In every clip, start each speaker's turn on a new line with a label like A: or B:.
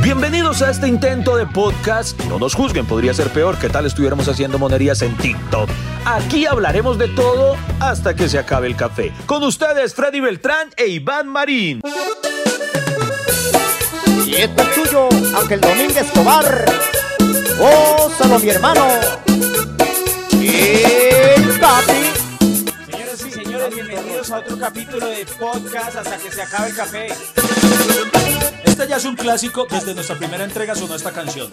A: Bienvenidos a este intento de podcast. No nos juzguen, podría ser peor que tal estuviéramos haciendo monerías en TikTok. Aquí hablaremos de todo hasta que se acabe el café. Con ustedes, Freddy Beltrán e Iván Marín.
B: Y esto es tuyo, Ángel Domínguez Escobar. Oh, solo mi hermano. El Capi.
C: Señoras y señores, bienvenidos a otro capítulo de podcast hasta que se acabe el café.
A: Este ya es un clásico. Desde nuestra primera entrega sonó esta canción.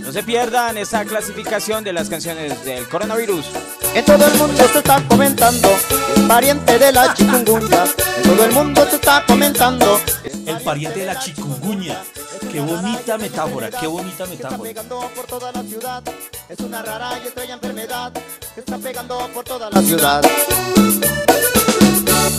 C: No se pierdan esta clasificación de las canciones del coronavirus.
B: En todo el mundo se está comentando. Es pariente de la chikungunya. En todo el mundo se está comentando.
A: El pariente de la chikungunya. Qué bonita metáfora, qué bonita
B: que está
A: metáfora.
B: pegando por toda la ciudad. Es una rara y extraña enfermedad que está pegando por toda la ciudad.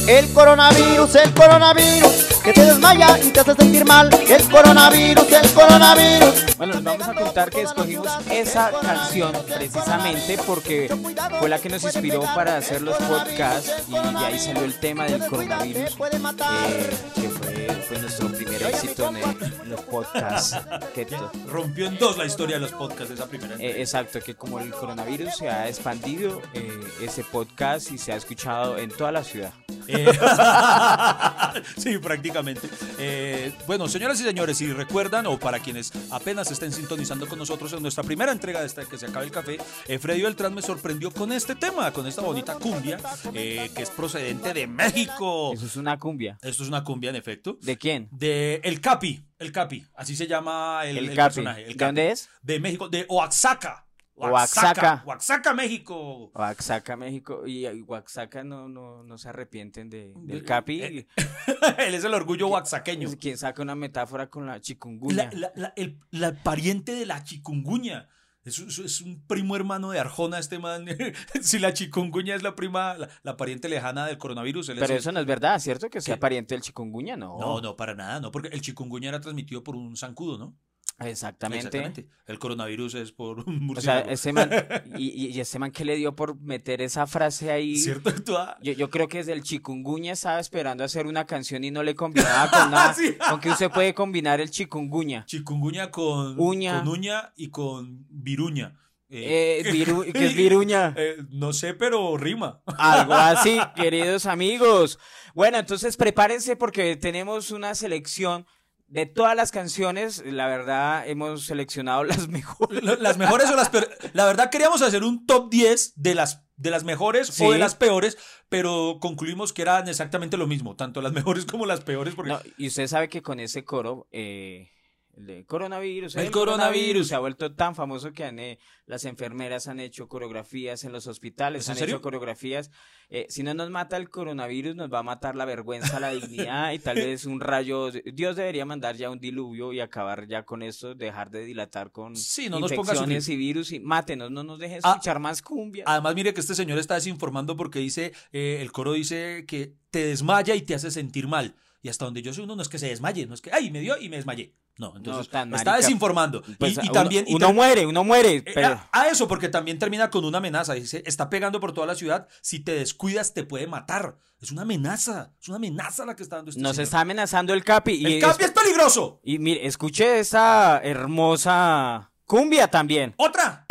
B: El coronavirus, el coronavirus, que te desmaya y te hace sentir mal. El coronavirus, el coronavirus.
C: Bueno, les vamos a contar que escogimos esa canción precisamente porque fue la que nos inspiró para hacer los podcasts y de ahí salió el tema del coronavirus, eh, que fue nuestro primer éxito en, el- en los podcasts. Que
A: Rompió en dos la historia de los podcasts esa primera
C: Eh, exacto, que como el coronavirus se ha expandido, eh, ese podcast y se ha escuchado en toda la ciudad.
A: Eh, sí, prácticamente. Eh, bueno, señoras y señores, si recuerdan, o para quienes apenas estén sintonizando con nosotros en nuestra primera entrega de esta que se acabe el café, eh, Freddy Beltrán me sorprendió con este tema, con esta bonita cumbia, eh, que es procedente de México.
C: Eso es una cumbia.
A: Esto es una cumbia, en efecto.
C: ¿De quién?
A: De El Capi, El Capi, así se llama el,
C: El
A: personaje. El
C: ¿De
A: Capi.
C: dónde es?
A: De México, de Oaxaca.
C: Oaxaca.
A: Oaxaca, México.
C: Oaxaca, México. Y y Oaxaca no, no, no se arrepienten de, del
A: De-
C: Capi.
A: eh, Él es el orgullo oaxaqueño.
C: Quien saca una metáfora con la chikungunya.
A: La, la- la- el la pariente de la chikungunya. Es, un- es un primo hermano de Arjona, este man. si la chikungunya es la prima, la, la pariente lejana del coronavirus. es
C: Pero
A: el-
C: eso no es verdad, ¿cierto? Que sea
A: ¿Qué?
C: pariente del chikungunya, no.
A: No, no, para nada, no, porque el chikungunya era transmitido por un zancudo, ¿no?
C: Exactamente.
A: El coronavirus es por un
C: O sea,
A: murciélago.
C: ese man, y, y- ese man que le dio por meter esa frase ahí.
A: ¿Cierto?
C: Yo, yo creo que desde el chikungunya estaba esperando hacer una canción y no le combinaba con nada.
A: Sí.
C: Con que usted puede combinar el chikungunya.
A: Chikungunya con
C: Uña.
A: con uña y con viruña.
C: Eh, viru- ¿Qué es viruña?
A: Eh, no sé, pero rima.
C: Algo así, queridos amigos. Bueno, entonces prepárense porque tenemos una selección de todas las canciones. La verdad, hemos seleccionado las mejores.
A: Las mejores o las peores. La verdad queríamos hacer un top 10 de las, de las mejores
C: Sí.
A: o de las peores, pero concluimos que eran exactamente lo mismo, tanto las mejores como las peores. Porque
C: No, y usted sabe que con ese coro, eh, el coronavirus,
A: El coronavirus.
C: se ha vuelto tan famoso que han, eh, las enfermeras han hecho coreografías en los hospitales,
A: ¿Es en
C: han
A: serio?
C: hecho coreografías. Eh, si no nos mata el coronavirus, nos va a matar la vergüenza, la dignidad y tal vez un rayo. Dios debería mandar ya un diluvio y acabar ya con esto, dejar de dilatar con
A: Sí, no
C: infecciones y virus y mátenos, no nos dejen
A: Ah.
C: escuchar más cumbia.
A: además, mire que este señor está desinformando porque dice, eh, el coro dice que te desmaya y te hace sentir mal. Y hasta donde yo sé, uno no es que se desmaye, no es que, ay, me dio y me desmayé. No, entonces
C: tan
A: está desinformando. Y-
C: Pues,
A: y, también.
C: uno
A: tam-
C: muere, uno muere,
A: Eh,
C: pero...
A: A, a eso, porque también termina con una amenaza. Dice, está pegando por toda la ciudad. Si te descuidas, te puede matar. Es una amenaza. Es una amenaza la que está dando este
C: Nos
A: señor.
C: está amenazando el Capi. Y
A: El Capi es peligroso.
C: Y mire, escuche esta hermosa cumbia también.
A: Otra.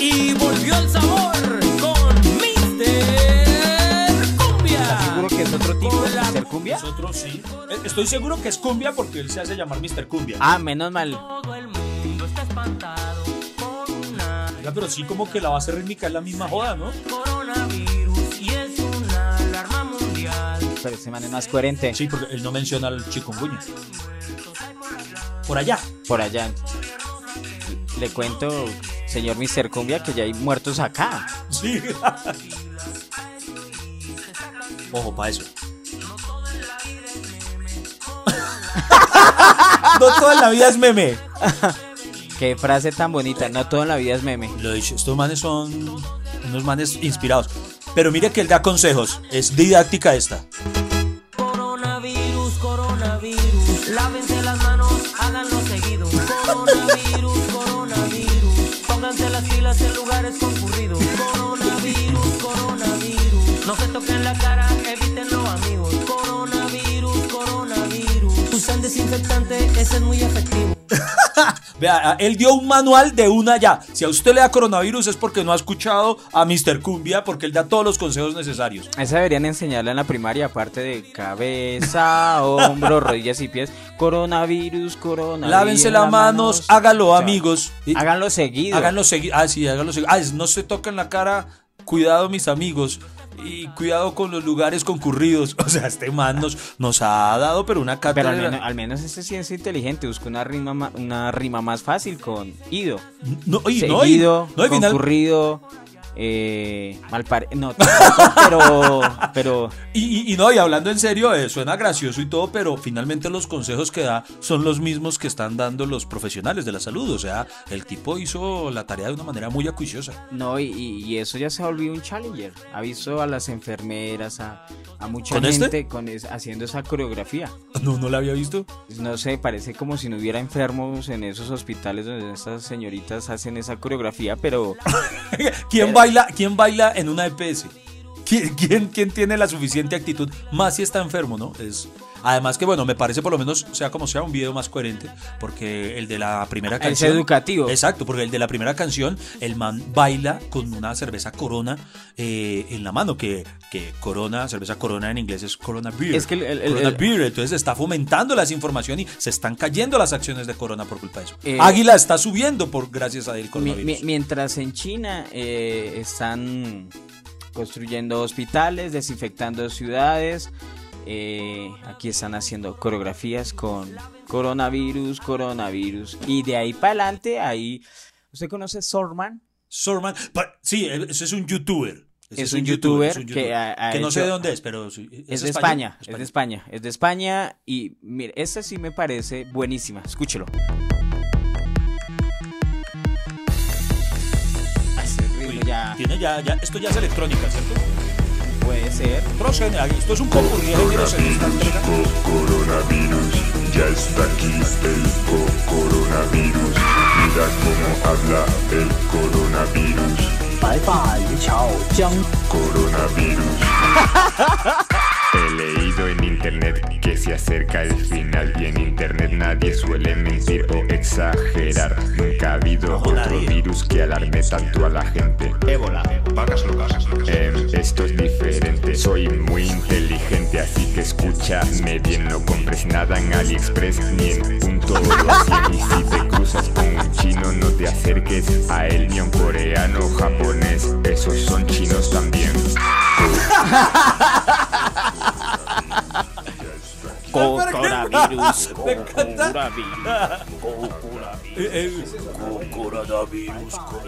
D: Y volvió el sabor con Mr.
C: otro tipo de Mr. Cumbia?
A: Nosotros sí. Eh, Estoy seguro que es cumbia porque él se hace llamar Mr. Cumbia.
C: Ah, menos mal.
D: Todo el mundo está espantado por una
A: Oiga, pero sí como que la base rítmica es la misma joda, ¿no?
D: coronavirus y es una alarma mundial.
C: Pero ese man es más coherente.
A: Sí, porque él no menciona al chikungunya. Por allá.
C: Por allá. Le cuento, señor Mr. Cumbia, que ya hay muertos acá.
A: Sí. Ojo, para eso. no toda la vida es meme.
C: Qué frase tan bonita. No todo en la vida es meme.
A: Lo he dicho, estos manes son unos manes inspirados. Pero mire que él da consejos. Es didáctica esta.
D: Coronavirus, coronavirus. Lávense las manos, háganlo seguido. Coronavirus, coronavirus. Pónganse las pilas en lugares concurridos. Coronavirus, coronavirus. No se toquen la cara, desinfectante ese es muy efectivo.
A: Vea, él dio un manual de una ya. Si a usted le da coronavirus es porque no ha escuchado a Mr. Cumbia, porque él da todos los consejos necesarios.
C: Esa deberían enseñarla en la primaria, aparte de cabeza, hombro, rodillas y pies. Coronavirus, coronavirus.
A: Lávense las manos, hágalo,
C: O sea,
A: amigos.
C: Háganlo seguido.
A: Háganlo seguido. Ah, sí, háganlo seguido. Ah, no se toquen la cara. Cuidado, mis amigos. Y cuidado con los lugares concurridos. O sea, este man nos, nos ha dado, pero una
C: Pero
A: cátedra.
C: al menos, al menos este sí es inteligente. Busca una rima, ma- una rima más fácil con ido.
A: No, y, no, y-
C: Seguido,
A: no, y final-
C: concurrido, eh, mal pare... No, pero... pero
A: Y, y- y no, y hablando en serio, eh, suena gracioso y todo, pero finalmente los consejos que da son los mismos que están dando los profesionales de la salud. O sea, el tipo hizo la tarea de una manera muy acuiciosa.
C: no, y, eso ya se ha volvido un challenger. Ha visto a las enfermeras, a, a mucha
A: ¿Con este?
C: gente con es- haciendo esa coreografía.
A: No, no la había visto.
C: No sé, parece como si no hubiera enfermos en esos hospitales donde estas señoritas hacen esa coreografía, pero
A: ¿Quién baila, quién baila en una EPS? ¿Quién, quién, quién tiene la suficiente actitud? Más si está enfermo, ¿no? Es, además que, bueno, me parece por lo menos, sea como sea, un video más coherente, porque el de la primera
C: es
A: canción...
C: educativo.
A: Exacto, porque el de la primera canción, el man baila con una cerveza Corona eh, en la mano, que, que Corona, cerveza Corona en inglés es Corona Beer.
C: Es que el- el- el-
A: Corona
C: el-
A: Beer, entonces está fomentando la desinformación y se están cayendo las acciones de Corona por culpa de eso.
C: Eh,
A: Águila está subiendo por gracias a coronavirus.
C: mi- mientras en China eh, están construyendo hospitales, desinfectando ciudades, eh, aquí están haciendo coreografías con coronavirus, coronavirus. Y de ahí para adelante, ahí... ¿Usted conoce Sorman?
A: Sorman, sí, ese es un youtuber. Ese
C: Es un youtuber que ha- ha
A: que no sé de dónde es, pero
C: Es, de? España, es de España, es de España y mire, esta sí me parece buenísima, escúchelo. Ya
A: Tiene ya, ya, esto ya es electrónica, ¿cierto?
C: puede ser.
A: Géneros, esto es un popurrí de géneros en esta entrega.
E: Coronavirus, ya está aquí el co- coronavirus. Mira cómo habla el coronavirus. Coronavirus. Leído en internet que se acerca el final y en internet nadie suele mentir o exagerar. Nunca ha habido otro virus que alarme tanto a la gente.
F: Ébola, vacas locas.
E: Em, esto es diferente, soy muy inteligente, así que escúchame bien, no compres nada en AliExpress ni en punto así. Y si te cruzas con un chino, no te acerques a él, ni a un coreano o japonés, esos son chinos también.
C: Coronavirus,
A: Me encanta.
C: coronavirus.
A: Eh, eh,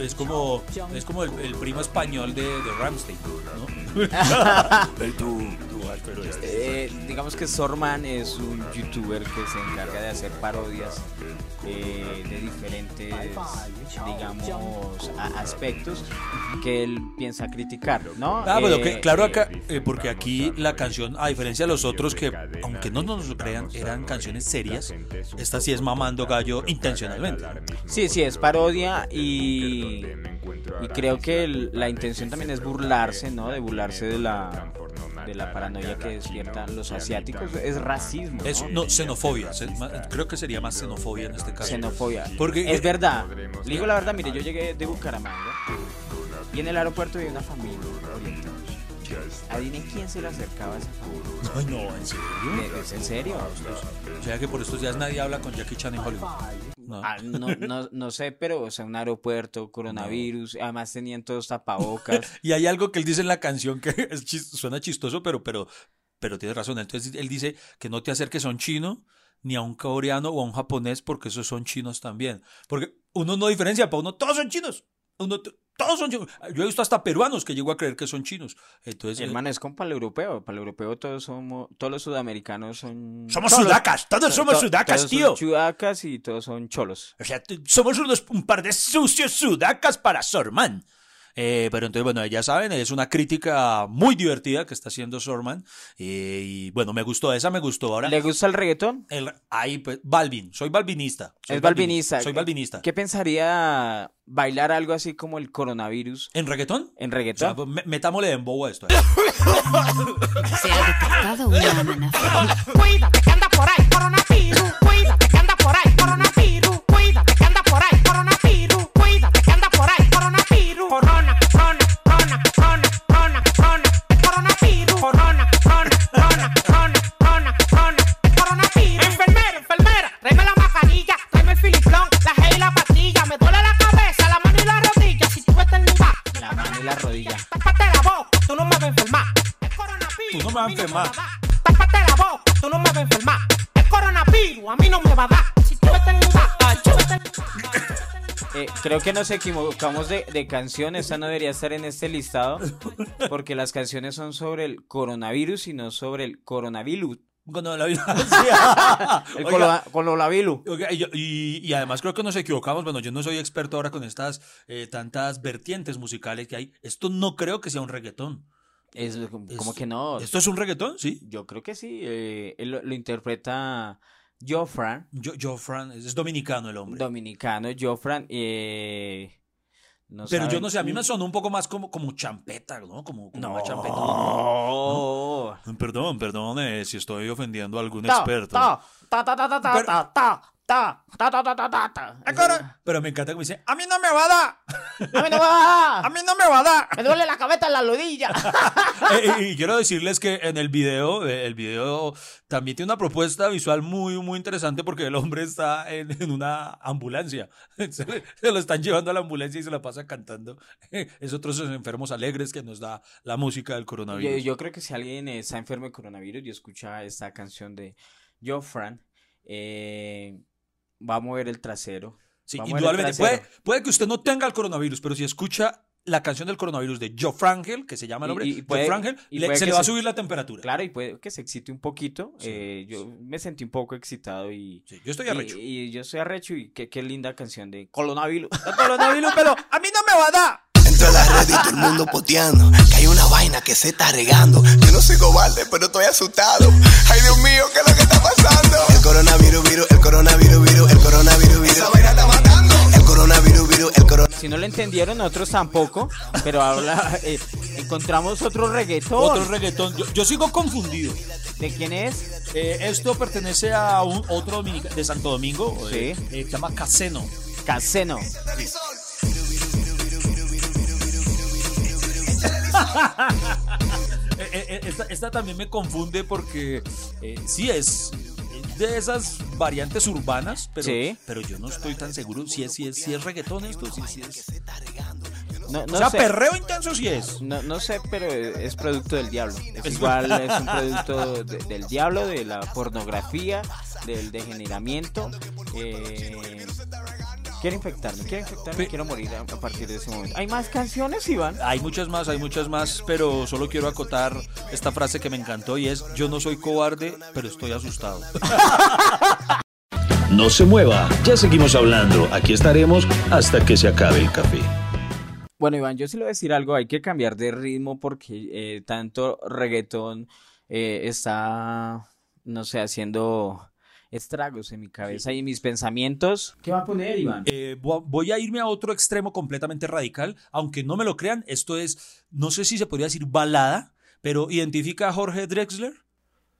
A: es como, es como el, el primo español de, de Ramstein, ¿no?
C: Eh, digamos que Sorman es un youtuber que se encarga de hacer parodias eh, de diferentes, digamos, aspectos que él piensa criticar, ¿no?
A: Ah, bueno,
C: Eh,
A: que, claro acá, eh, porque aquí la canción, a diferencia de los otros que, aunque no nos lo crean, eran canciones serias, esta sí es mamando gallo intencionalmente.
C: Sí, sí, es parodia y, y creo que el- la intención también es burlarse, ¿no? De burlarse de la, de la paranoia que despiertan los asiáticos. Es racismo. ¿no?
A: Es no, xenofobia, se- ma- creo que sería más xenofobia en este caso.
C: Xenofobia.
A: Porque-
C: es verdad. Le digo la verdad, mire, yo llegué de Bucaramanga y en el aeropuerto vi una familia oriental. Adivinen quién se le acercaba a esa familia.
A: Ay, no, en serio.
C: ¿Es- ¿Es en serio?
A: O sea que por estos días nadie habla con Jackie Chan en Hollywood. No.
C: Ah, no, no, no sé, pero, o sea, un aeropuerto, coronavirus, además tenían todos tapabocas.
A: Y hay algo que él dice en la canción que es chis- suena chistoso, pero, pero, pero tiene razón. Entonces él dice que no te acerques a un chino, ni a un coreano o a un japonés, porque esos son chinos también. Porque uno no diferencia, para uno todos son chinos. Uno, todos son chinos. Yo he visto hasta peruanos que llego a creer que son chinos. Entonces, eh,
C: Hermano, es como para el europeo. Para el europeo todos somos, todos los sudamericanos son...
A: somos sudacas, todos somos
C: to-
A: sudacas,
C: todos
A: tío.
C: Son sudacas y todos son cholos.
A: O sea, somos unos, un par de sucios sudacas para Sorman. Eh, pero entonces, bueno, ya saben, es una crítica muy divertida que está haciendo Sorman. Eh, y bueno, me gustó, esa me gustó. Ahora,
C: ¿Le gusta el reggaetón?
A: el, ahí, pues, Balvin, soy balvinista. soy
C: es balvinista.
A: Soy balvinista.
C: ¿Qué pensaría bailar algo así como el coronavirus
A: ¿En reggaetón?
C: en
A: O sea,
C: reggaetón?
A: pues, me- metámosle en bobo a esto.
G: Se ha detectado una amenaza.
H: tú no me vas a enfermar. El coronavirus. Tú no me vas a
A: enfermar.
G: Tápate la boca, tú no me vas a enfermar. El coronavirus a mí no me va a dar. Si tú vete en
C: eh, creo que nos equivocamos de, de, canción, esta no debería estar en este listado, porque las canciones son sobre el coronavirus y no sobre el coronavirus. El
A: Oiga,
C: colo- coronavirus.
A: Oiga, y, yo- y- además creo que nos equivocamos. Bueno, yo no soy experto ahora con estas eh, tantas vertientes musicales que hay. Esto no creo que sea un reggaetón.
C: Es, como
A: Es-
C: que no.
A: ¿Esto es un reggaetón? Sí.
C: Yo creo que sí. eh, él lo, lo interpreta Jofran,
A: Yo, yo Fran, es dominicano el hombre.
C: dominicano. Jofran. Eh, no
A: Pero yo no sé, a mí me sonó un poco más como, como champeta, ¿no? Como, como
C: No.
A: una champeta.
C: No.
A: Perdón, perdón eh, si estoy ofendiendo a algún
C: Ta,
A: experto.
C: ta, ta, ta, ta, ta, ta, ta, ta, ta, ta, ta, ta, ta, ta, ta.
A: Pero me encanta que me dice, a mí no me va a dar,
C: A mí no me va a
A: a
C: dar.
A: mí no me va a dar.
C: Me duele la cabeza en la rodilla.
A: Eh, eh, y quiero decirles que en el video, eh, el video también tiene una propuesta visual muy, muy interesante porque el hombre está en, en una ambulancia. Se, le- se lo están llevando a la ambulancia y se la pasa cantando. Es otros esos enfermos alegres que nos da la música del
C: Yo,
A: coronavirus.
C: yo creo que si alguien está enfermo de coronavirus y escucha esta canción de Jofran, eh, va a mover el trasero.
A: Sí, indudablemente. Puede, que usted no tenga el coronavirus, pero si escucha la canción del coronavirus de Joe Frangel, que se llama el hombre,
C: y
A: Joe
C: puede-
A: Frangel,
C: y
A: le- se le va a subir la temperatura.
C: Claro, y puede que se excite un poquito.
A: Sí,
C: eh, yo
A: sí.
C: me sentí un poco excitado y...
A: Sí, yo estoy arrecho.
C: Y, yo soy arrecho y qué, qué linda canción de coronavirus.
A: coronavirus, pero a mí no me va a dar.
H: Entro a la red y todo el mundo poteando Que hay una vaina que se está regando Yo no soy cobarde, pero estoy asustado Ay, Dios mío, ¿qué es lo que está pasando? El coronavirus, virus, el coronavirus, virus, el coronavirus, virus Esa vaina está matando El coronavirus, virus, el coronavirus
C: Si no lo entendieron, nosotros tampoco, pero habla, eh, encontramos otro reggaetón.
A: Otro reggaetón. Yo, yo sigo confundido.
C: ¿De quién es?
A: Eh, esto pertenece a un otro dominica- de Santo Domingo. eh,
C: Sí.
A: eh, se llama Caseno.
C: Caseno.
A: Eh, esta, esta también me confunde porque eh, sí es de esas variantes urbanas, pero,
C: Sí.
A: pero yo no estoy tan seguro si es, si es, si es reggaetón esto, si, si es.
C: No, no
A: o sea,
C: sé.
A: perreo intenso sí es.
C: No, no sé, pero es producto del diablo. Es igual, es un producto de- del diablo, de la pornografía, del degeneramiento. Eh, quiero infectarme, quiero infectarme,
A: Pe-
C: quiero morir a, a partir de ese momento. ¿Hay más canciones, Iván?
A: Hay muchas más, hay muchas más, pero solo quiero acotar esta frase que me encantó y es, yo no soy cobarde, pero estoy asustado.
I: No se mueva, ya seguimos hablando. Aquí estaremos hasta que se acabe el café.
C: Bueno, Iván, yo sí le voy a decir algo, hay que cambiar de ritmo porque eh, tanto reggaetón eh, está, no sé, haciendo estragos en mi cabeza y en mis pensamientos. ¿Qué va a poner, Iván?
A: Eh, vo- voy a irme a otro extremo completamente radical, aunque no me lo crean, esto es, no sé si se podría decir balada, pero identifica a Jorge Drexler,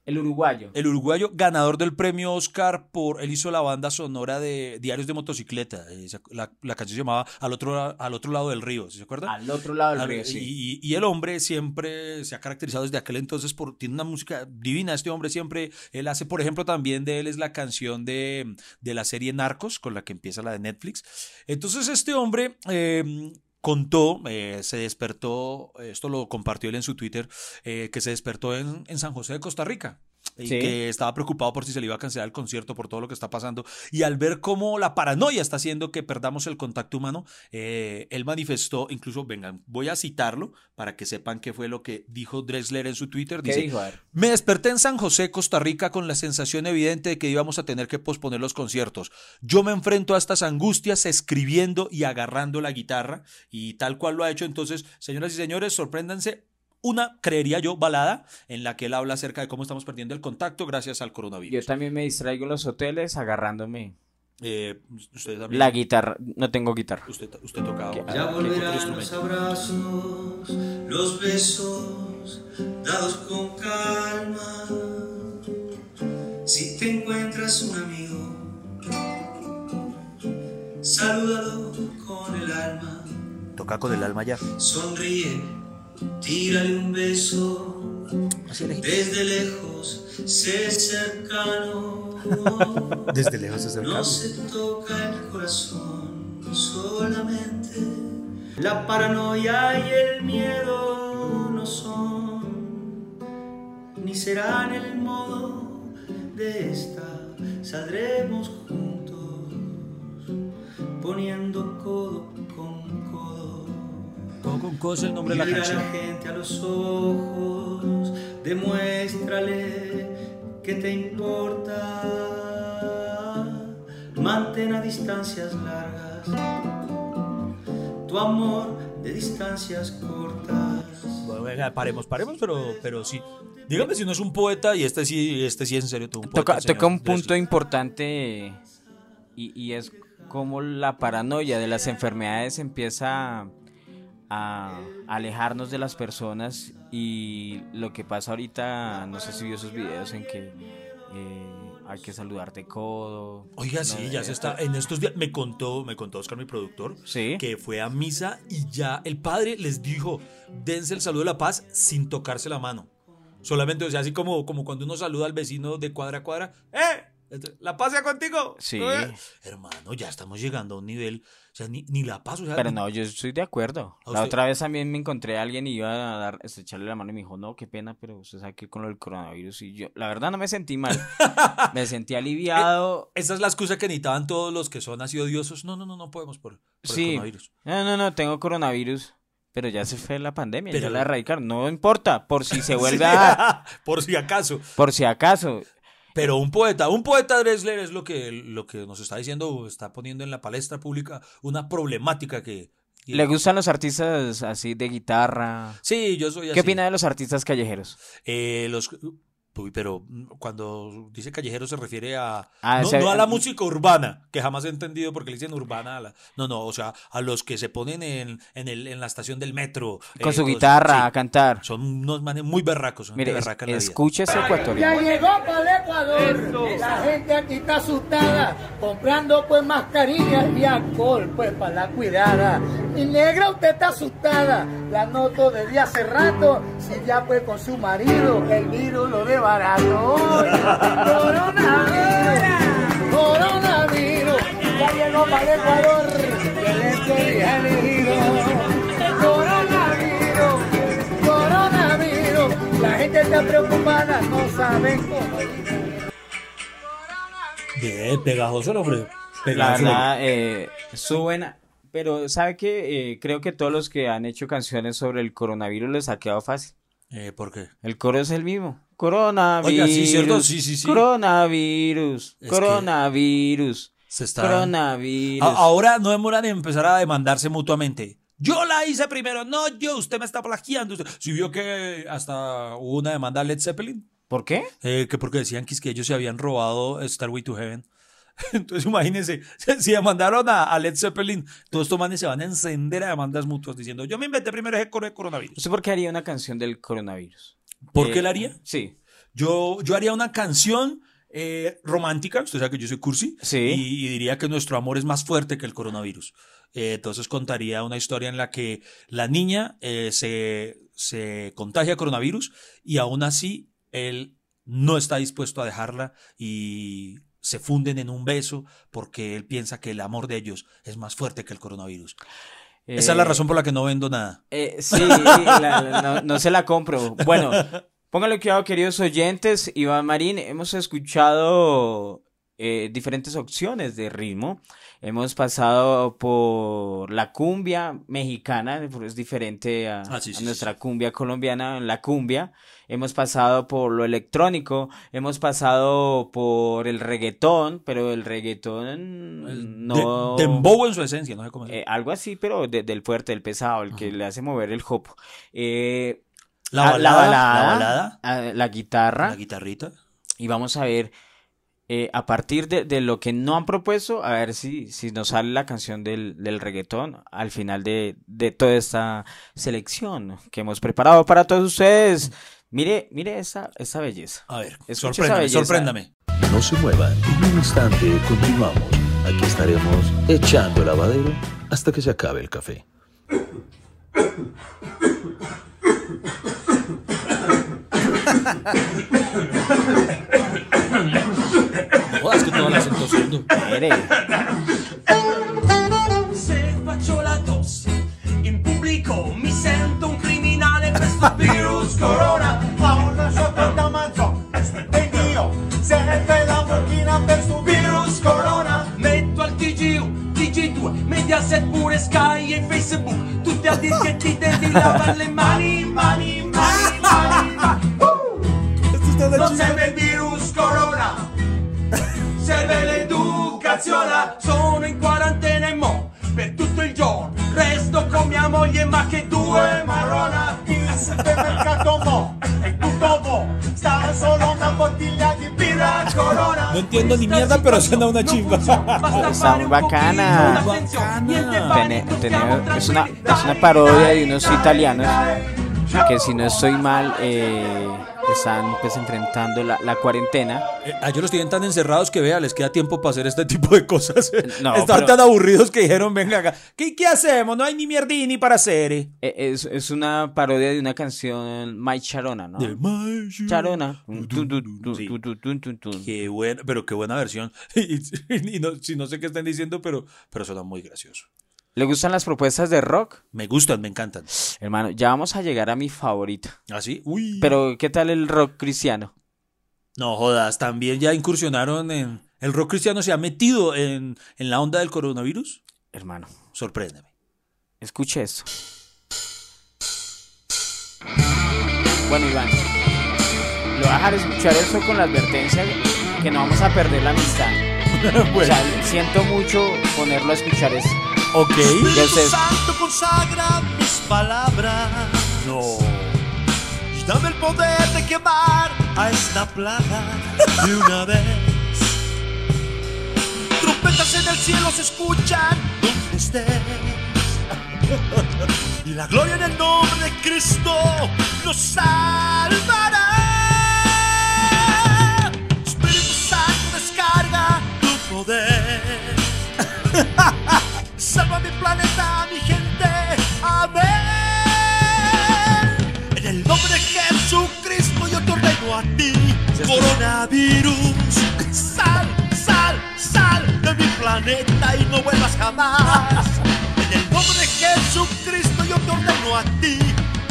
C: El uruguayo.
A: el uruguayo ganador del premio Oscar por, él hizo la banda sonora de Diarios de Motocicleta, eh, la, la canción se llamaba Al otro, al otro lado del río, ¿sí ¿se acuerdan?
C: Al otro lado del
A: Al-
C: río, sí.
A: y, y el hombre siempre se ha caracterizado desde aquel entonces por, tiene una música divina, este hombre siempre, él hace, por ejemplo, también de él es la canción de, de la serie Narcos, con la que empieza la de Netflix. Entonces este hombre... eh, contó, eh, se despertó, esto lo compartió él en su Twitter, eh, que se despertó en, en San José de Costa Rica. Y
C: Sí.
A: que estaba preocupado por si se le iba a cancelar el concierto, por todo lo que está pasando. Y al ver cómo la paranoia está haciendo que perdamos el contacto humano, eh, él manifestó, incluso, vengan, voy a citarlo para que sepan qué fue lo que dijo Drexler en su Twitter.
C: ¿Qué
A: Dice,
C: dijo?
A: Me desperté en San José, Costa Rica, con la sensación evidente de que íbamos a tener que posponer los conciertos. Yo me enfrento a estas angustias escribiendo y agarrando la guitarra, y tal cual lo ha hecho. Entonces, señoras y señores, sorpréndanse. Una, creería yo, balada en la que él habla acerca de cómo estamos perdiendo el contacto gracias al
C: Yo
A: coronavirus.
C: también me distraigo en los hoteles agarrándome
A: Eh, usted también.
C: la guitarra. No tengo guitarra.
A: Usted, usted tocaba.
C: ¿Qué?
A: ¿qué
J: Ya
A: otro
J: volverán los abrazos, los besos dados con calma. Si te encuentras un amigo, salúdalo con el alma.
A: Toca con el alma ya.
J: Sonríe, tírale un beso. Desde lejos, sé cercano.
A: Desde lejos se
J: No se toca el corazón solamente. La paranoia y el miedo no son ni serán el modo de esta. Saldremos juntos, poniendo codo. Codo
A: con es el nombre de la
J: Mira a
A: canción.
J: la gente a los ojos, demuéstrale que te importa. Mantén a distancias largas tu amor de distancias cortas.
A: Bueno, venga, paremos, paremos, pero, pero sí. Dígame si no es un poeta y este sí, este sí es en serio todo un poeta.
C: Toca,
A: señor
C: toca un punto importante y, y es como la paranoia de las enfermedades empieza a alejarnos de las personas y lo que pasa ahorita, no sé si vio esos videos en que eh, hay que saludar de codo.
A: Oiga,
C: no,
A: sí, ya se está. En estos días me contó, me contó Oscar, mi productor,
C: Sí.
A: que fue a misa y ya el padre les dijo, dense el saludo de la paz sin tocarse la mano. Solamente, o sea, así como, como cuando uno saluda al vecino de cuadra a cuadra, ¡eh! La paz sea contigo.
C: Sí.
A: ¿Eh? Hermano, ya estamos llegando a un nivel, o sea, ni, ni la paz, o sea,
C: Pero no, yo estoy de acuerdo.
A: ¿A
C: La
A: usted?
C: otra vez también me encontré a alguien y iba a dar, este, echarle la mano y me dijo, no, qué pena, pero usted sabe que con lo del coronavirus y yo, la verdad no me sentí mal. me sentí aliviado.
A: Esa es la excusa que necesitaban todos los que son así odiosos. No, no, no, no podemos por, por el
C: Sí.
A: coronavirus.
C: No, no, no, tengo coronavirus. Pero ya se fue la pandemia,
A: Pero-
C: ya la erradicaron. No importa, por si se vuelve a...
A: por si acaso.
C: Por si acaso.
A: Pero un poeta, un poeta Dressler es lo que, lo que nos está diciendo, está poniendo en la palestra pública una problemática que...
C: ¿Le gustan los artistas así de guitarra?
A: Sí, yo soy así.
C: ¿Qué opina de los artistas callejeros?
A: Eh, los... Uy, pero cuando dice callejero se refiere a...
C: Ah,
A: no,
C: ese-
A: no a la música urbana, que jamás he entendido porque le dicen urbana a la... No, no, o sea, a los que se ponen en, en, el, en la estación del metro.
C: Con
A: eh,
C: su guitarra
A: sí.
C: a cantar.
A: Son unos manes muy berracos, son
C: Mire, es-
A: berraca en la vida.
C: escuche ese
K: Ya
C: ecuatoriano.
K: llegó para el Ecuador, la gente aquí está asustada, comprando pues mascarillas y alcohol pues para la cuidada. Mi negra usted está asustada, la noto desde hace rato, si ya pues con su marido el virus lo de barato. Coronavirus, coronavirus, ya llegó para el Ecuador, que el este día elegido. Coronavirus, coronavirus, la gente está preocupada, no saben cómo.
A: Bien, pegajoso el hombre.
C: La
A: Pegajoso.
C: verdad, eh, suben. Pero, ¿sabe qué? creo que todos los que han hecho canciones sobre el coronavirus les ha quedado fácil.
A: Eh, ¿Por qué?
C: El coro es el mismo. Coronavirus.
A: Oiga, sí, cierto, sí, sí, sí.
C: Coronavirus.
A: Es
C: coronavirus.
A: Se está...
C: Coronavirus.
A: A- ahora no demoran en empezar a demandarse mutuamente. Yo la hice primero, no yo, usted me está plagiando. Si vio que hasta hubo una demanda a Led Zeppelin,
C: ¿Por qué?
A: eh, que porque decían que, es que ellos se habían robado Starway to Heaven. Entonces imagínense, si demandaron a, a Led Zeppelin, todos estos manes se van a encender a demandas mutuas diciendo, yo me inventé primero ese coro de coronavirus.
C: ¿Usted por qué haría una canción del coronavirus?
A: ¿Por
C: Eh,
A: qué la haría?
C: Sí.
A: Yo, yo haría una canción eh, romántica, usted sabe que yo soy cursi,
C: Sí.
A: y, y diría que nuestro amor es más fuerte que el coronavirus. Eh, entonces contaría una historia en la que la niña eh, se, se contagia coronavirus y aún así él no está dispuesto a dejarla y se funden en un beso porque él piensa que el amor de ellos es más fuerte que el coronavirus. Esa es la
C: Eh,
A: razón por la que no vendo nada.
C: Eh, sí, la- la- no, no se la compro. Bueno, pónganle cuidado, queridos oyentes. Iván Marín, hemos escuchado eh, diferentes opciones de ritmo. Hemos pasado por la cumbia mexicana, es diferente a,
A: Ah, sí,
C: a
A: sí,
C: nuestra cumbia colombiana, la cumbia. Hemos pasado por lo electrónico, hemos pasado por el reggaetón, pero el reggaetón no...
A: De, dembow en su esencia, no sé cómo
C: Eh, algo así, pero de- del fuerte, del pesado, el que le hace mover el jopo. Eh,
A: La
C: a-
A: balada, la
C: balada,
A: balada.
C: a- la guitarra.
A: La guitarrita.
C: Y vamos a ver, eh, a partir de, de lo que no han propuesto, a ver si, si nos sale la canción del, del reggaetón al final de, de toda esta selección que hemos preparado para todos ustedes. Mire, mire esa, esa belleza.
A: A ver,
C: esa
A: sorpréndame,
C: belleza.
A: sorpréndame.
I: No se muevan, en un instante continuamos. Aquí estaremos echando el lavadero hasta que se acabe el café.
A: que todas las entonces
C: tú.
L: Se faccio la tosse in pubblico mi sento un criminale questo virus corona.
K: Fa una sciocca
L: da
J: mazzo
K: E
J: io se ne fai la
K: macchina per sto
J: virus corona. Metto al TG1 TG2 Mediaset
L: pure Sky e Facebook. Tutti a dire che ti devi lavare le mani mani l'educazione Sono in quarantena e mo. Per tutto il giorno Resto con mia moglie ma che due marrona. Il supermercato mo tutto mo Stava solo una bottiglia di birra corona.
A: No entiendo ni mierda, pero suena una chimba.
C: Bacana. Tener- es, una, es una parodia de unos italianos que si no estoy mal eh, están pues enfrentando la, la cuarentena.
A: Eh, a ellos los tienen tan encerrados que vea, les queda tiempo para hacer este tipo de cosas.
C: No,
A: Están
C: pero-
A: tan aburridos que dijeron, venga acá. ¿Qué, qué hacemos? No hay ni mierdini para hacer. eh".
C: Eh, Es, es una parodia de una canción My Charona, ¿no?
A: De My
C: Charona.
A: Qué buena, pero qué buena versión. Y, y no, si no sé qué están diciendo, pero, pero suena muy gracioso.
C: ¿Le gustan las propuestas de rock?
A: Me gustan, me encantan.
C: Hermano, ya vamos a llegar a mi favorita.
A: ¿Así? Uy.
C: Pero, ¿qué tal el rock cristiano?
A: No jodas, también ya incursionaron en. ¿El rock cristiano se ha metido en, en la onda del coronavirus?
C: Hermano,
A: Sorpréndeme.
C: escuche esto. Bueno, Iván, le voy a dejar escuchar eso con la advertencia que no vamos a perder la amistad. O sea, siento mucho ponerlo a escuchar eso.
A: Ok.
C: Ya ustedes-
M: Santo consagra mis palabras.
A: No.
M: Y dame el poder de quemar a esta plaga de una vez. Trompetas en el cielo se escuchan donde estés. Y la gloria en el nombre de Cristo nos salvará. Coronavirus. Sal, sal, sal de mi planeta y no vuelvas jamás. En el nombre de Jesucristo yo te ordeno a ti,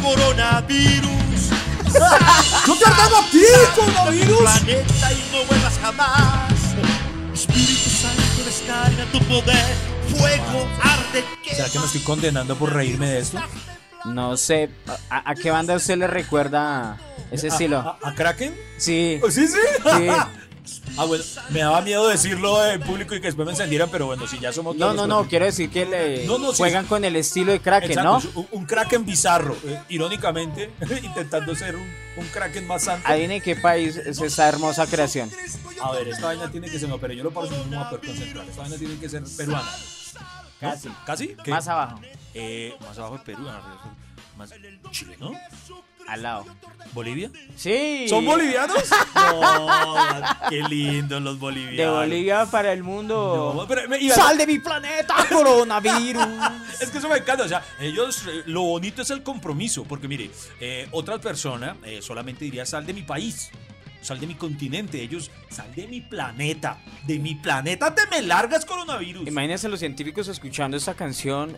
M: coronavirus. Sal,
A: ¡Yo te ordeno a ti,
M: sal
A: coronavirus!
M: De mi planeta y no vuelvas jamás. Espíritu Santo descarga tu poder, fuego arde.
A: ¿Será que me estoy condenando por reírme de esto?
C: No sé, ¿a, a qué banda usted le recuerda ese estilo?
A: ¿A, a Kraken?
C: Sí.
A: ¿Sí, sí?
C: Sí.
A: Ah, bueno, me daba miedo decirlo en público y que después me encendieran, pero bueno, si ya somos
C: No, no, no, quiero decir que le
A: No, no, sí.
C: juegan con el estilo de Kraken,
A: Exacto,
C: ¿no?
A: es un, un Kraken bizarro, eh, irónicamente, intentando ser un, un Kraken más santo.
C: Adivine qué país es esta hermosa creación.
A: A ver, esta vaina tiene que ser, no, pero yo lo paro si no me voy a poder concentrar. Esta vaina tiene que ser peruana. ¿No?
C: Casi.
A: ¿Casi? ¿Qué?
C: Más abajo,
A: Eh, más abajo de Perú, más Chile, ¿no?
C: al lado.
A: ¿Bolivia?
C: Sí.
A: ¿Son bolivianos? No, qué lindos los bolivianos.
C: De Bolivia para el mundo.
A: No, pero me- iba-
C: ¡Sal de mi planeta, coronavirus!
A: Es que eso me encanta, o sea, ellos, eh, lo bonito es el compromiso, porque mire, eh, otra persona eh, solamente diría sal de mi país, sal de mi continente, ellos sal de mi planeta, de mi planeta te me largas coronavirus.
C: Imagínense los científicos escuchando esta canción,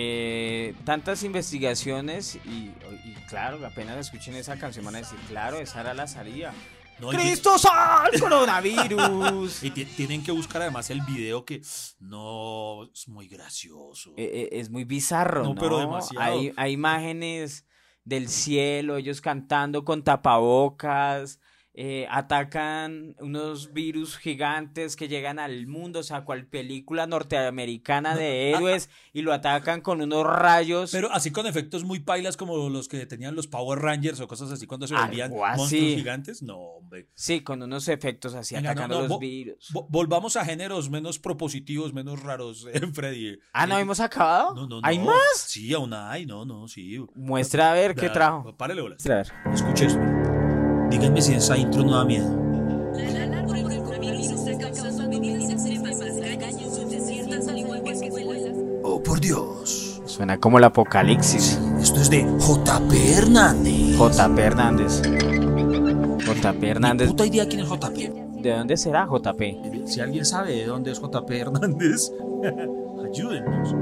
C: eh, tantas investigaciones y, y claro, apenas escuchen esa canción van a decir, claro, esa era la salida.
A: No, y
C: ¡Cristo sal, coronavirus!
A: Y ti- tienen que buscar además el video que no es muy gracioso.
C: Eh, eh, es muy bizarro, ¿no?
A: No, pero demasiado.
C: Hay, hay imágenes del cielo, ellos cantando con tapabocas, eh, atacan unos virus gigantes que llegan al mundo, o sea, cual película norteamericana de héroes, y lo atacan con unos rayos.
A: Pero así con efectos muy pailas como los que tenían los Power Rangers o cosas así cuando se volvían monstruos gigantes. No, hombre.
C: Sí, con unos efectos así,
A: Venga,
C: atacando
A: no,
C: los virus.
A: vo- volvamos a géneros menos propositivos, menos raros, eh, Freddy.
C: Ah, ¿no
A: Eh,
C: hemos acabado?
A: No, no,
C: ¿Hay
A: no.
C: más?
A: Sí, aún hay, no, no, sí.
C: Muestra a ver qué trajo.
A: Párele bolas. Escuche esto. Díganme si esa intro no da miedo.
M: Oh, por Dios.
C: Suena como el apocalipsis.
M: Esto es de JP Hernández.
C: JP Hernández. JP Hernández.
A: Puta idea quién es JP.
C: ¿De dónde será JP?
A: Si alguien sabe de dónde es JP Hernández, ayúdennos.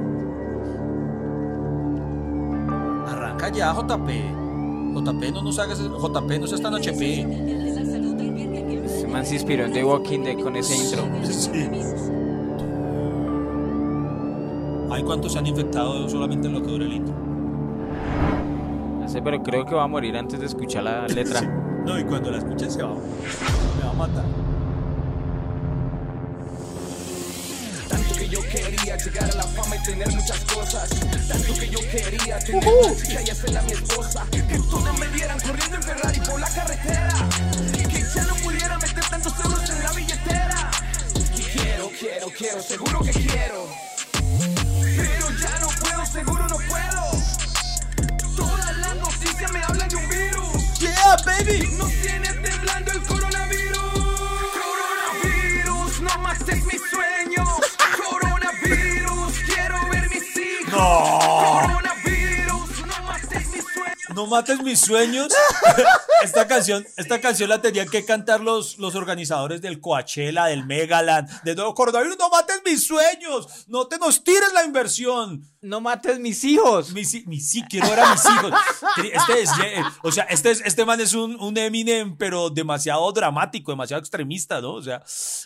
A: Arranca ya, JP. JP no nos hagas. JP no seas tan HP.
C: Este man se inspiró en The Walking Dead con ese intro.
A: Sí. ¿Hay cuántos se han infectado solamente en lo que dura el intro?
C: No sé, pero creo que va a morir antes de escuchar la letra.
A: No, y cuando la escuchen se va, me va a matar.
N: Quería llegar a la fama y tener muchas cosas. Tanto que yo quería tener una chica y hacerla mi esposa. Que todos me vieran corriendo en Ferrari por la carretera. Que ya no pudiera meter tantos euros en la billetera. Quiero, quiero, quiero, seguro que quiero. No
A: mates mis sueños. Esta canción, esta canción la tenían que cantar los, los organizadores del Coachella, del Megaland, de todo coronavirus. No mates mis sueños. No te nos tires la inversión.
C: No mates mis hijos.
A: Mis, mis sí, quiero ver a mis hijos. Este es, eh, o sea, este, es- este man es un, un Eminem, pero demasiado dramático, demasiado extremista, ¿no? O sea,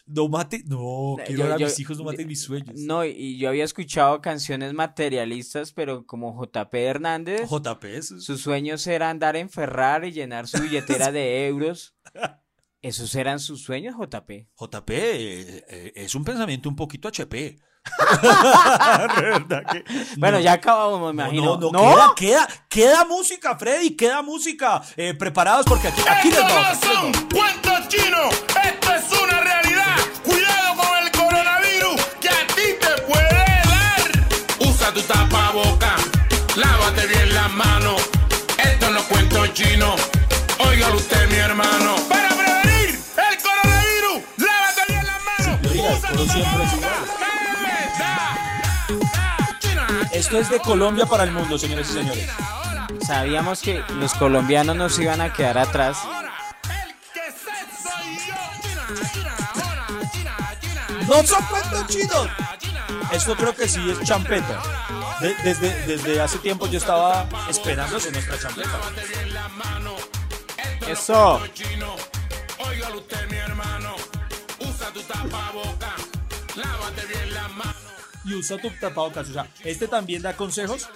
A: no mate, no, quiero
C: Yo-
A: ver a
C: yo-
A: mis hijos, no mates mis sueños.
C: No, y yo había escuchado canciones materialistas, pero como JP Hernández.
A: JP, eso-
C: Sus sueños era andar en Ferrari y llenar su billetera de euros. ¿Esos eran sus sueños, JP?
A: JP eh, eh, es un pensamiento un poquito HP. ¿Verdad que-
C: Bueno,
A: no.
C: ya acabamos, me
A: No,
C: imagino.
A: No, no, Queda, queda, queda música, Freddy, queda música. Eh, preparados porque aquí, aquí les vamos.
M: no son cuentos chinos, esto es una realidad. No es cuentos chinos, óigalo usted, mi hermano. Para prevenir el coronavirus, lávate bien las manos.
A: Siempre es igual. Esto es de Colombia para el mundo, señores y señores.
C: Sabíamos que los colombianos nos iban a quedar atrás.
A: ¡No son cuentos chinos! Esto creo que sí es champeta. De- desde, desde hace tiempo yo estaba esperando nuestra champeta.
C: Eso.
M: Óigalo usted, mi hermano. Usa tu tapaboca, lávate bien las manos.
A: Y usa tu tapabocas. O sea, este también da consejos.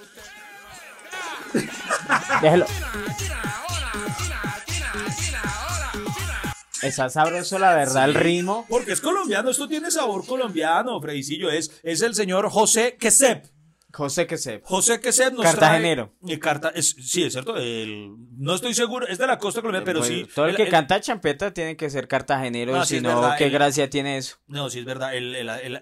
C: Déjelo. Está sabroso, la verdad, el ritmo.
A: Porque es colombiano, esto tiene sabor colombiano, Fredicillo. Es, es el señor José Quesep.
C: José Quesep.
A: José Quesep nos
C: Cartagenero.
A: trae- eh, Carta, es, sí, es cierto. el- no estoy seguro, es de la costa colombiana, pero
C: Pues,
A: sí.
C: Todo el
A: el-
C: que
A: el-
C: canta champeta tiene que ser cartagenero,
A: sí,
C: si no, qué gracia tiene eso.
A: No, sí, es verdad.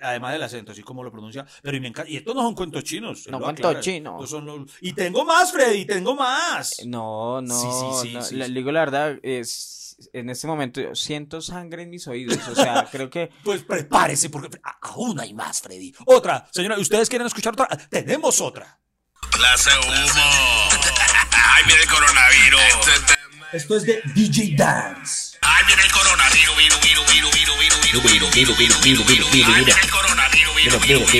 A: además del acento, así como lo pronuncia. Pero y, me encanta. Y estos no son cuentos chinos.
C: No, cuentos chinos.
A: Estos son los- Y tengo más, Freddy, tengo más.
C: No, no,
A: Sí, sí, sí,
C: no,
A: sí,
C: le
A: sí.
C: digo la verdad, es, en este momento yo siento sangre en mis oídos, o sea, creo que...
A: Pues prepárese, porque a- aún hay más, Freddy. Otra, señora, ¿ustedes quieren escuchar otra? Tenemos otra.
M: Clase humo. Ay, mira el coronavirus.
A: Esto es de DJ Dance.
M: Ay, mira el coronavirus, virus, virus, virus, virus, virus, virus, virus, virus, virus, virus, virus. Ay, mira el coronavirus, virus, virus,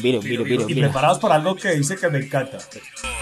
M: virus, virus, virus,
A: Y preparados para algo que dice que me encanta.
M: Ay,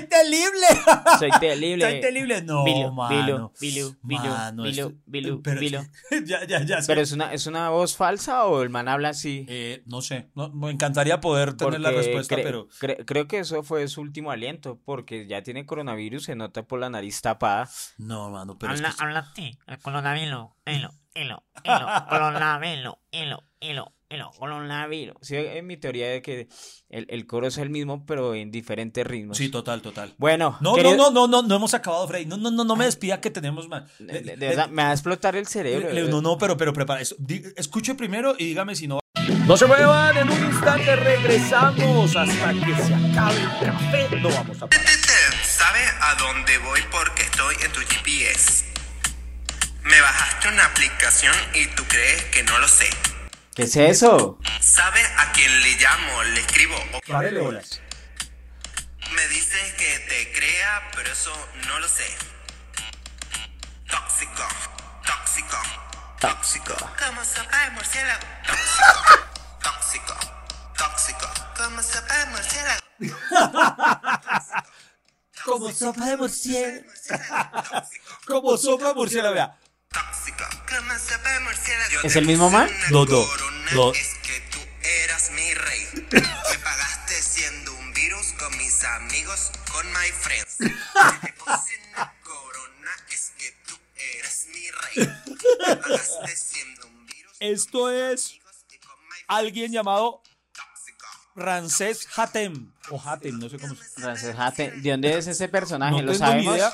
O: Soy terrible.
A: ¡Soy terrible!
C: Soy terrible.
A: No,
C: Vilo,
A: mano.
C: Vilo, Vilo,
A: Mano, esto-
C: Vilo,
A: pero-
C: Vilo.
A: ya, ya, ya.
C: Pero es una, es una voz falsa o el man habla así.
A: Eh, no sé, no, me encantaría poder tener la
C: Porque
A: respuesta,
C: cre-
A: pero...
C: cre- creo que eso fue su último aliento, porque ya tiene coronavirus, se nota por la nariz tapada.
A: No, mano, pero
P: Habla,
A: es que...
P: habla ti, el coronavirus, hilo, hilo, hilo, coronavirus, hilo, hilo, hilo, coronavirus.
C: Sí, es mi teoría de que el, el coro es el mismo, pero en diferentes ritmos.
A: Sí, total, total.
C: Bueno,
A: No,
C: querido-
A: no, no, no, no, no hemos acabado, Freddy. No, no, no, no me despida que tenemos más.
C: De, de verdad, me va a explotar el cerebro.
A: Le- No, no, pero, pero prepara eso. Escuche primero y dígame si no.
Q: No se muevan, en un instante regresamos hasta que se acabe el café. No vamos a parar.
R: ¿Sabe a dónde voy porque estoy en tu GPS? Me bajaste una aplicación y tú crees que no lo sé.
C: ¿Qué es eso?
R: ¿Sabe a quién le llamo? Le escribo. o-
A: Párele horas.
R: Me dice dices que te crea, pero eso no lo sé. Tóxico, tóxico, tóxico. Como sopa de murciélago. Tóxico, tóxico, como sopa de murciélago.
A: Como sopa de murciélago. Como sopa de murciélago, vea.
C: ¿Es el mismo man?
A: No, no, no.
R: Eras mi rey. Me pagaste siendo un virus con mis amigos, con my friends. Me puse una corona, es que tú eres mi rey. Me pagaste siendo un virus.
A: Esto es alguien llamado Ramsés Hatem. O Hatem, no sé cómo se
C: Ramsés Hatem. ¿De dónde es ese personaje?
A: No
C: ¿Lo
A: tengo ni
C: sabemos?
A: idea.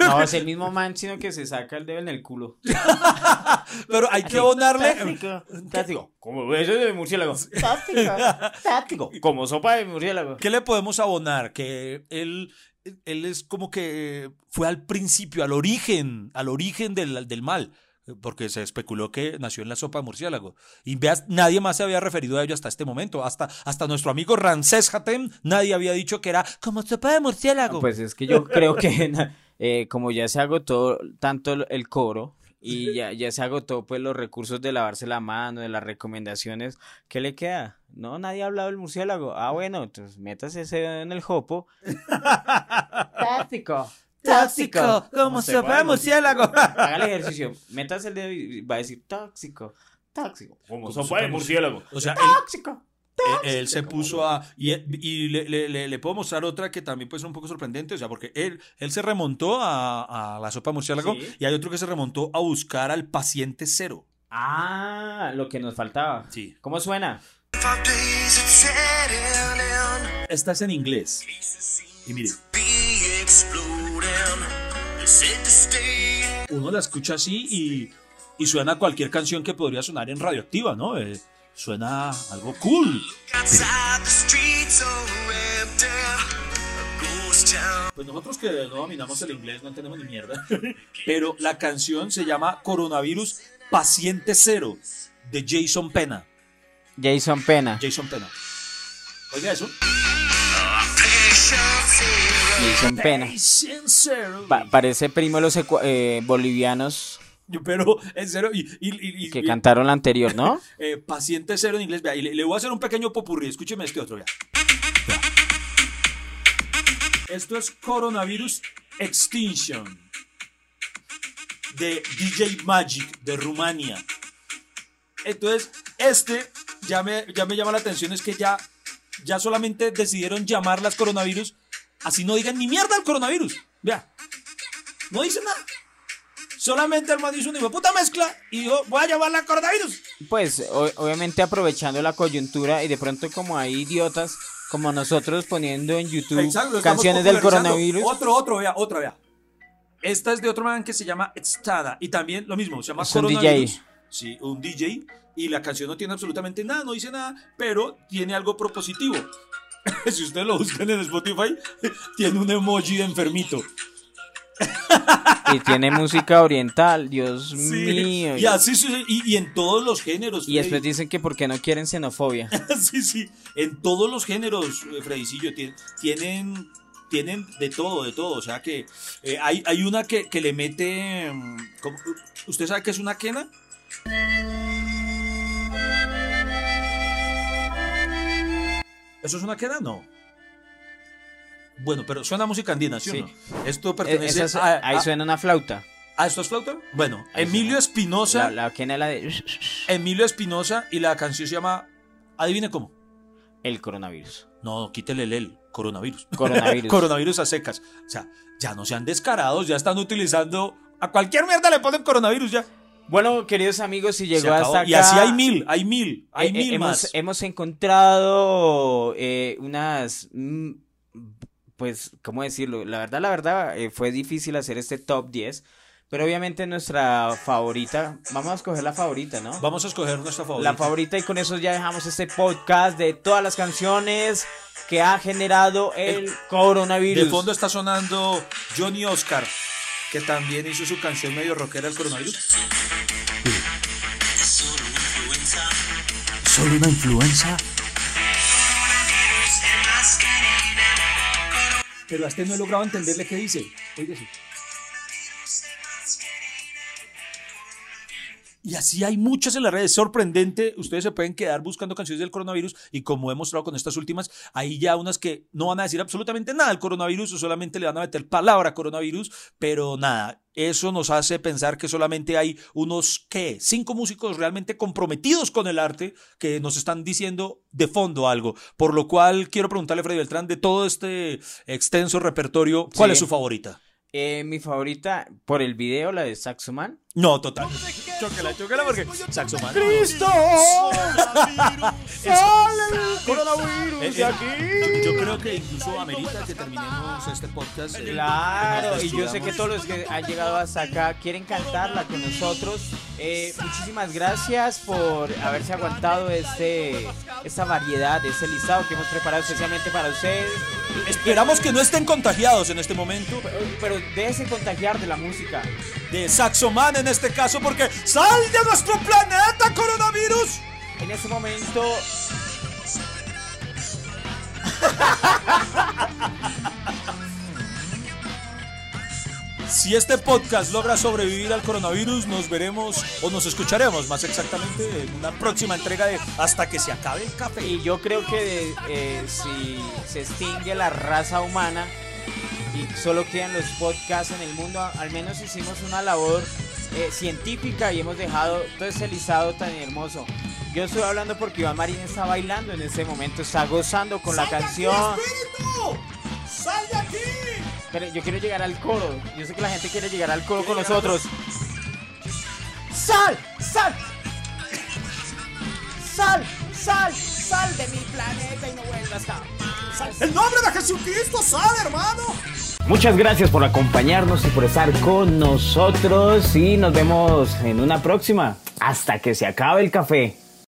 C: No, es el mismo man, sino que se saca el dedo en el culo.
A: Pero hay que abonarle.
C: Táctico, táctico. Como ese de murciélago. Táctico, táctico. Como sopa de murciélago.
A: ¿Qué le podemos abonar? Que él, él es como que fue al principio, al origen, al origen del, del mal. Porque se especuló que nació en la sopa de murciélago. Y veas, nadie más se había referido a ello hasta este momento. Hasta, hasta nuestro amigo Ramsés Hatem, nadie había dicho que era como sopa de murciélago.
C: Pues es que yo creo que eh, como ya se agotó tanto el coro y ya, ya se agotó pues los recursos de lavarse la mano, de las recomendaciones, ¿qué le queda? No, nadie ha hablado del murciélago. Ah, bueno, entonces métase ese dedo en el jopo. Táctico.
A: Tóxico, como sopa de murciélago.
C: Haga el ejercicio, métase el dedo y va a decir tóxico, tóxico. Como sopa de murciélago.
A: O sea,
C: tóxico.
A: Él, él se puso a. Y, y le, le- le- le puedo mostrar otra que también puede ser un poco sorprendente. O sea, porque él, él se remontó a, a la sopa murciélago
C: Sí.
A: y hay otro que se remontó a buscar al paciente cero.
C: Ah, lo que nos faltaba.
A: Sí.
C: ¿Cómo suena?
A: Esta es en inglés. Y mire, uno la escucha así y, y suena a cualquier canción que podría sonar en radioactiva, ¿no? Eh, suena algo cool. Pues nosotros que no dominamos el inglés no entendemos ni mierda. Pero la canción se llama Coronavirus Paciente Cero de Jason Pena.
C: Jason Pena.
A: Jason Pena. Oiga eso.
C: Jason Pena. Pa- parece primo de los eh, bolivianos
A: Pero en serio, y, y- y- y-
C: que
A: y-
C: cantaron la anterior, ¿no?
A: eh, paciente cero en inglés, vea, y le, le voy a hacer un pequeño popurrí, escúcheme este otro, vea. Vea. Esto es Coronavirus Extinction de DJ Magic de Rumania. Entonces, este ya me, ya me llama la atención, es que ya, ya solamente decidieron llamarlas coronavirus, así no digan ni mierda al coronavirus. Vea, no dice nada. Solamente el man hizo una puta mezcla y dijo, voy a llamarla coronavirus.
C: Pues o- obviamente aprovechando la coyuntura y de pronto como hay idiotas como nosotros poniendo en YouTube
A: Exacto,
C: canciones del coronavirus.
A: Otro, otro, vea, otra, vea. Esta es de otro man que se llama Stada. Y también lo mismo, se llama
C: Es un
A: Coronavirus.
C: DJ.
A: Sí, un DJ. Y la canción no tiene absolutamente nada, no dice nada, pero tiene algo propositivo. si ustedes lo buscan en Spotify, tiene un emoji de enfermito.
C: Y tiene música oriental, Dios
A: Sí,
C: mío.
A: Y así y, y en todos los géneros.
C: Y después dicen que porque no quieren xenofobia.
A: sí, sí. En todos los géneros, eh, Fredicillo, tien- tienen, tienen de todo, de todo. O sea que eh, hay, hay una que, que le mete. mm, ¿cómo? ¿Usted sabe qué es una quena? ¿Eso es una quena? No. Bueno, pero suena música andina, ¿sí, o
C: Sí.
A: no? Esto
C: Eh,
A: pertenece a,
C: ahí
A: a-
C: suena una flauta.
A: ¿Ah, esto es flauta? Bueno,
C: Ahí
A: Emilio. Espinosa.
C: La, la quena es la de
A: Emilio Espinosa y la canción se llama. Adivine cómo.
C: el coronavirus.
A: No, quítele el, el coronavirus.
C: Coronavirus.
A: coronavirus a secas. O sea, ya no sean descarados, ya están utilizando. A cualquier mierda le ponen coronavirus ya.
C: Bueno, queridos amigos, si
A: Se
C: llegó hasta acá.
A: Y así hay mil, hay mil, hay
C: eh,
A: mil
C: hemos,
A: más.
C: hemos encontrado eh, unas. mm, Pues, ¿cómo decirlo? La verdad, la verdad, eh, fue difícil hacer este top 10. Pero obviamente nuestra favorita. Vamos a escoger la favorita, ¿no?
A: Vamos a escoger nuestra favorita.
C: La favorita y con eso ya dejamos este podcast de todas las canciones que ha generado el coronavirus.
A: De fondo está sonando Johnny Oscar, que también hizo su canción medio rockera el coronavirus. ¿Solo una influenza? Pero a este no he logrado entenderle qué dice. Y así hay muchas en las redes. Es sorprendente. Ustedes se pueden quedar buscando canciones del coronavirus y como he mostrado con estas últimas, hay ya unas que no van a decir absolutamente nada del coronavirus o solamente le van a meter palabra coronavirus, pero nada. Eso nos hace pensar que solamente hay unos, ¿qué? Cinco músicos realmente comprometidos con el arte que nos están diciendo de fondo algo. Por lo cual quiero preguntarle a Freddy Beltrán de todo este extenso repertorio, ¿cuál
C: Sí.
A: es su favorita?
C: Eh, mi favorita por el video, la de Saxoman.
A: No, total. Chóquela, chóquela porque Saxoman.
C: ¡Cristo!
A: coronavirus de aquí. Yo, yo creo que incluso amerita que terminemos este podcast. eh,
C: Claro, y yo sé que todos los que han llegado hasta acá quieren cantarla con nosotros. Eh, muchísimas gracias por haberse aguantado este, esta variedad, este listado que hemos preparado especialmente para ustedes.
A: Esperamos que no estén contagiados en este momento.
C: Pero déjense contagiar de la música.
A: De Saxoman en este caso, porque ¡sal de nuestro planeta, coronavirus!
C: En este momento.
A: Si este podcast logra sobrevivir al coronavirus, nos veremos o nos escucharemos más exactamente en una próxima entrega de Hasta que se acabe el café.
C: Y yo creo que eh, si se extingue la raza humana y solo quedan los podcasts en el mundo, al menos hicimos una labor eh, científica y hemos dejado todo ese listado tan hermoso. Yo estoy hablando porque Iván Marín está bailando en este momento, está gozando con la canción.
A: ¡Sal de aquí!
C: Pero yo quiero llegar al coro. Yo sé que la gente quiere llegar al coro con nosotros.
K: ¡Sal! ¡Sal! ¡Sal! ¡Sal! ¡Sal de mi planeta y no vuelvas jamás!
A: ¡El nombre de Jesucristo sal, hermano!
C: Muchas gracias por acompañarnos y por estar con nosotros y nos vemos en una próxima. Hasta que se acabe el café.